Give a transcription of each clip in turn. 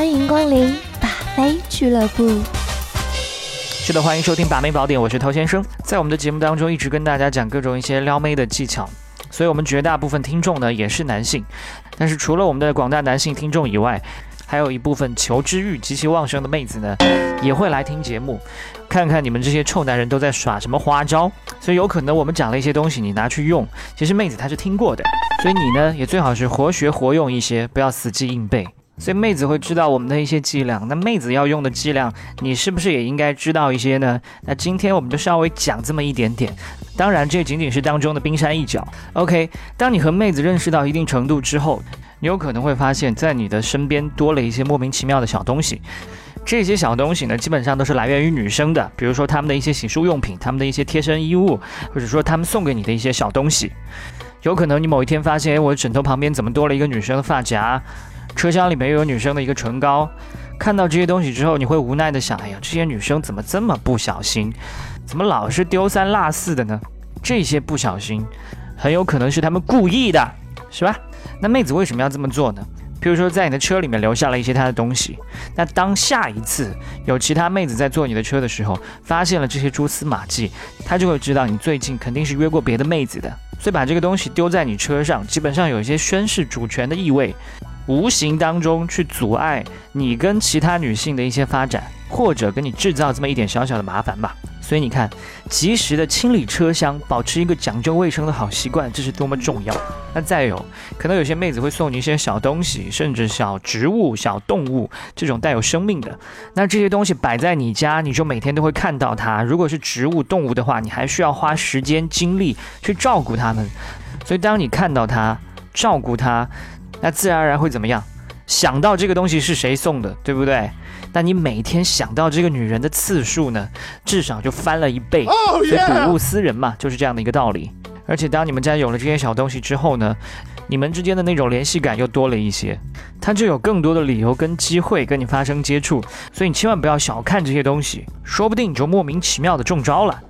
欢迎光临把妹俱乐部。是的，欢迎收听把妹宝典，我是陶先生。在我们的节目当中，一直跟大家讲各种一些撩妹的技巧，所以我们绝大部分听众呢也是男性。但是除了我们的广大男性听众以外，还有一部分求知欲极其旺盛的妹子呢，也会来听节目，看看你们这些臭男人都在耍什么花招。所以有可能我们讲了一些东西，你拿去用，其实妹子她是听过的。所以你呢，也最好是活学活用一些，不要死记硬背。所以妹子会知道我们的一些伎俩，那妹子要用的伎俩，你是不是也应该知道一些呢？那今天我们就稍微讲这么一点点，当然这仅仅是当中的冰山一角。OK，当你和妹子认识到一定程度之后，你有可能会发现，在你的身边多了一些莫名其妙的小东西。这些小东西呢，基本上都是来源于女生的，比如说她们的一些洗漱用品，她们的一些贴身衣物，或者说她们送给你的一些小东西。有可能你某一天发现，哎，我枕头旁边怎么多了一个女生的发夹？车厢里面又有女生的一个唇膏，看到这些东西之后，你会无奈的想：哎呀，这些女生怎么这么不小心，怎么老是丢三落四的呢？这些不小心，很有可能是他们故意的，是吧？那妹子为什么要这么做呢？比如说在你的车里面留下了一些她的东西，那当下一次有其他妹子在坐你的车的时候，发现了这些蛛丝马迹，她就会知道你最近肯定是约过别的妹子的，所以把这个东西丢在你车上，基本上有一些宣示主权的意味。无形当中去阻碍你跟其他女性的一些发展，或者给你制造这么一点小小的麻烦吧。所以你看，及时的清理车厢，保持一个讲究卫生的好习惯，这是多么重要。那再有，可能有些妹子会送你一些小东西，甚至小植物、小动物这种带有生命的。那这些东西摆在你家，你就每天都会看到它。如果是植物、动物的话，你还需要花时间精力去照顾它们。所以当你看到它，照顾它。那自然而然会怎么样？想到这个东西是谁送的，对不对？那你每天想到这个女人的次数呢，至少就翻了一倍。所以睹物思人嘛，就是这样的一个道理。而且当你们家有了这些小东西之后呢，你们之间的那种联系感又多了一些，他就有更多的理由跟机会跟你发生接触。所以你千万不要小看这些东西，说不定你就莫名其妙的中招了。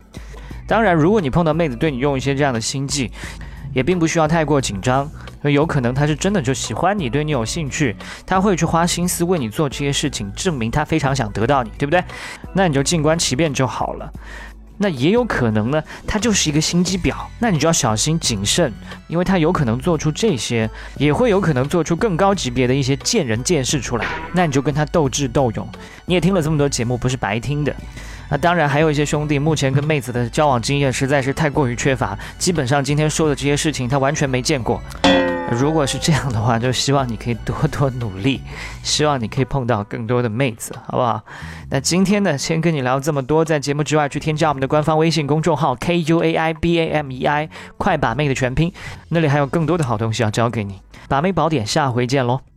当然，如果你碰到妹子对你用一些这样的心计，也并不需要太过紧张。有可能他是真的就喜欢你，对你有兴趣，他会去花心思为你做这些事情，证明他非常想得到你，对不对？那你就静观其变就好了。那也有可能呢，他就是一个心机婊，那你就要小心谨慎，因为他有可能做出这些，也会有可能做出更高级别的一些见人见事出来。那你就跟他斗智斗勇。你也听了这么多节目，不是白听的。那当然，还有一些兄弟目前跟妹子的交往经验实在是太过于缺乏，基本上今天说的这些事情他完全没见过。如果是这样的话，就希望你可以多多努力，希望你可以碰到更多的妹子，好不好？那今天呢，先跟你聊这么多，在节目之外去添加我们的官方微信公众号 K U A I B A M E I，快把妹的全拼，那里还有更多的好东西要教给你。把妹宝典，下回见喽。